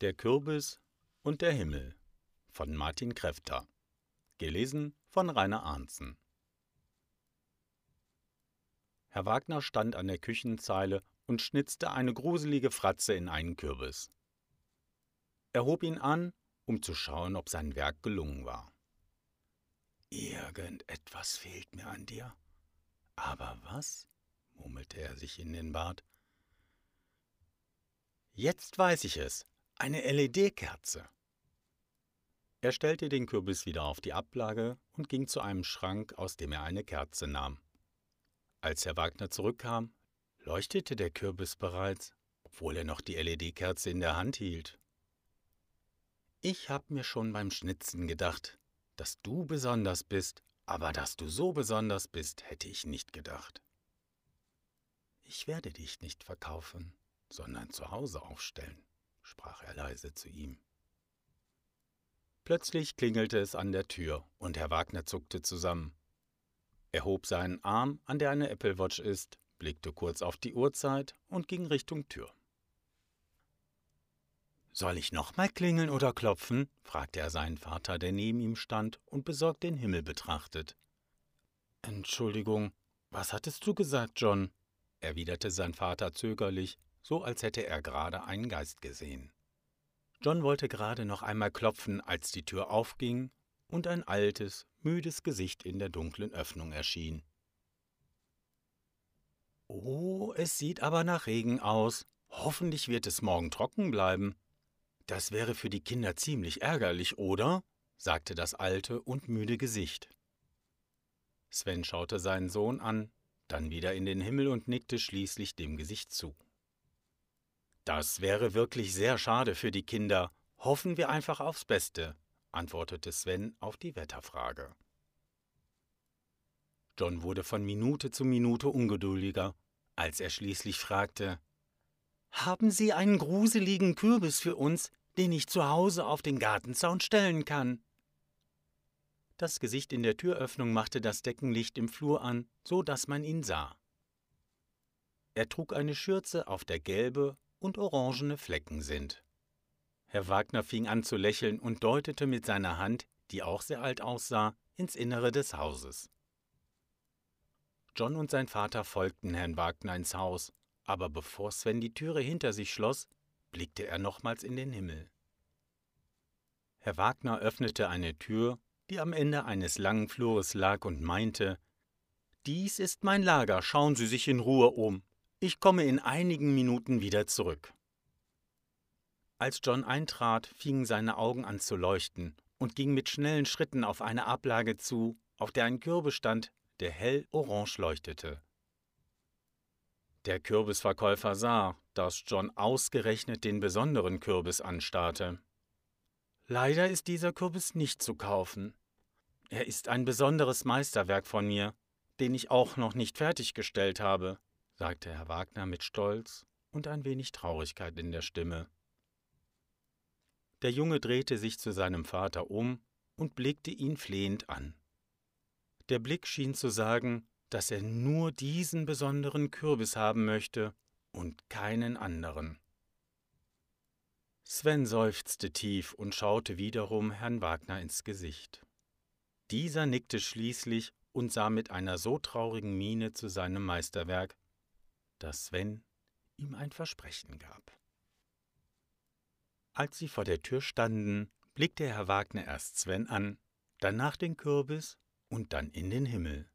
Der Kürbis und der Himmel von Martin Kräfter. Gelesen von Rainer Arnzen. Herr Wagner stand an der Küchenzeile und schnitzte eine gruselige Fratze in einen Kürbis. Er hob ihn an, um zu schauen, ob sein Werk gelungen war. Irgendetwas fehlt mir an dir. Aber was? murmelte er sich in den Bart. Jetzt weiß ich es, eine LED-Kerze. Er stellte den Kürbis wieder auf die Ablage und ging zu einem Schrank, aus dem er eine Kerze nahm. Als Herr Wagner zurückkam, leuchtete der Kürbis bereits, obwohl er noch die LED-Kerze in der Hand hielt. Ich hab mir schon beim Schnitzen gedacht, dass du besonders bist, aber dass du so besonders bist, hätte ich nicht gedacht. Ich werde dich nicht verkaufen, sondern zu Hause aufstellen sprach er leise zu ihm. Plötzlich klingelte es an der Tür und Herr Wagner zuckte zusammen. Er hob seinen Arm, an der eine Apple Watch ist, blickte kurz auf die Uhrzeit und ging Richtung Tür. Soll ich nochmal klingeln oder klopfen? fragte er seinen Vater, der neben ihm stand und besorgt den Himmel betrachtet. Entschuldigung, was hattest du gesagt, John? erwiderte sein Vater zögerlich so als hätte er gerade einen Geist gesehen. John wollte gerade noch einmal klopfen, als die Tür aufging und ein altes, müdes Gesicht in der dunklen Öffnung erschien. Oh, es sieht aber nach Regen aus. Hoffentlich wird es morgen trocken bleiben. Das wäre für die Kinder ziemlich ärgerlich, oder? sagte das alte und müde Gesicht. Sven schaute seinen Sohn an, dann wieder in den Himmel und nickte schließlich dem Gesicht zu. Das wäre wirklich sehr schade für die Kinder. Hoffen wir einfach aufs Beste, antwortete Sven auf die Wetterfrage. John wurde von Minute zu Minute ungeduldiger, als er schließlich fragte Haben Sie einen gruseligen Kürbis für uns, den ich zu Hause auf den Gartenzaun stellen kann? Das Gesicht in der Türöffnung machte das Deckenlicht im Flur an, so dass man ihn sah. Er trug eine Schürze, auf der gelbe und orangene Flecken sind. Herr Wagner fing an zu lächeln und deutete mit seiner Hand, die auch sehr alt aussah, ins Innere des Hauses. John und sein Vater folgten Herrn Wagner ins Haus, aber bevor Sven die Türe hinter sich schloss, blickte er nochmals in den Himmel. Herr Wagner öffnete eine Tür, die am Ende eines langen Flures lag, und meinte Dies ist mein Lager, schauen Sie sich in Ruhe um. Ich komme in einigen Minuten wieder zurück. Als John eintrat, fingen seine Augen an zu leuchten und ging mit schnellen Schritten auf eine Ablage zu, auf der ein Kürbis stand, der hell orange leuchtete. Der Kürbisverkäufer sah, dass John ausgerechnet den besonderen Kürbis anstarrte. Leider ist dieser Kürbis nicht zu kaufen. Er ist ein besonderes Meisterwerk von mir, den ich auch noch nicht fertiggestellt habe, sagte Herr Wagner mit Stolz und ein wenig Traurigkeit in der Stimme. Der Junge drehte sich zu seinem Vater um und blickte ihn flehend an. Der Blick schien zu sagen, dass er nur diesen besonderen Kürbis haben möchte und keinen anderen. Sven seufzte tief und schaute wiederum Herrn Wagner ins Gesicht. Dieser nickte schließlich und sah mit einer so traurigen Miene zu seinem Meisterwerk, dass Sven ihm ein Versprechen gab. Als sie vor der Tür standen, blickte Herr Wagner erst Sven an, danach den Kürbis und dann in den Himmel.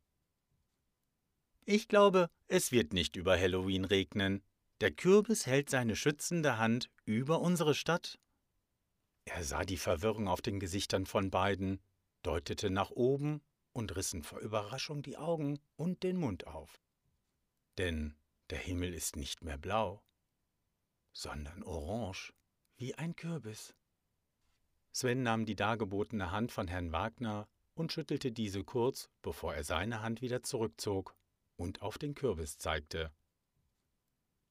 Ich glaube, es wird nicht über Halloween regnen. Der Kürbis hält seine schützende Hand über unsere Stadt. Er sah die Verwirrung auf den Gesichtern von beiden, deutete nach oben und rissen vor Überraschung die Augen und den Mund auf. Denn der Himmel ist nicht mehr blau, sondern orange, wie ein Kürbis. Sven nahm die dargebotene Hand von Herrn Wagner und schüttelte diese kurz, bevor er seine Hand wieder zurückzog und auf den Kürbis zeigte.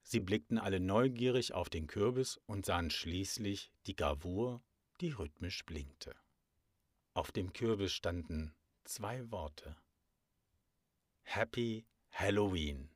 Sie blickten alle neugierig auf den Kürbis und sahen schließlich die Gravur, die rhythmisch blinkte. Auf dem Kürbis standen zwei Worte. Happy Halloween.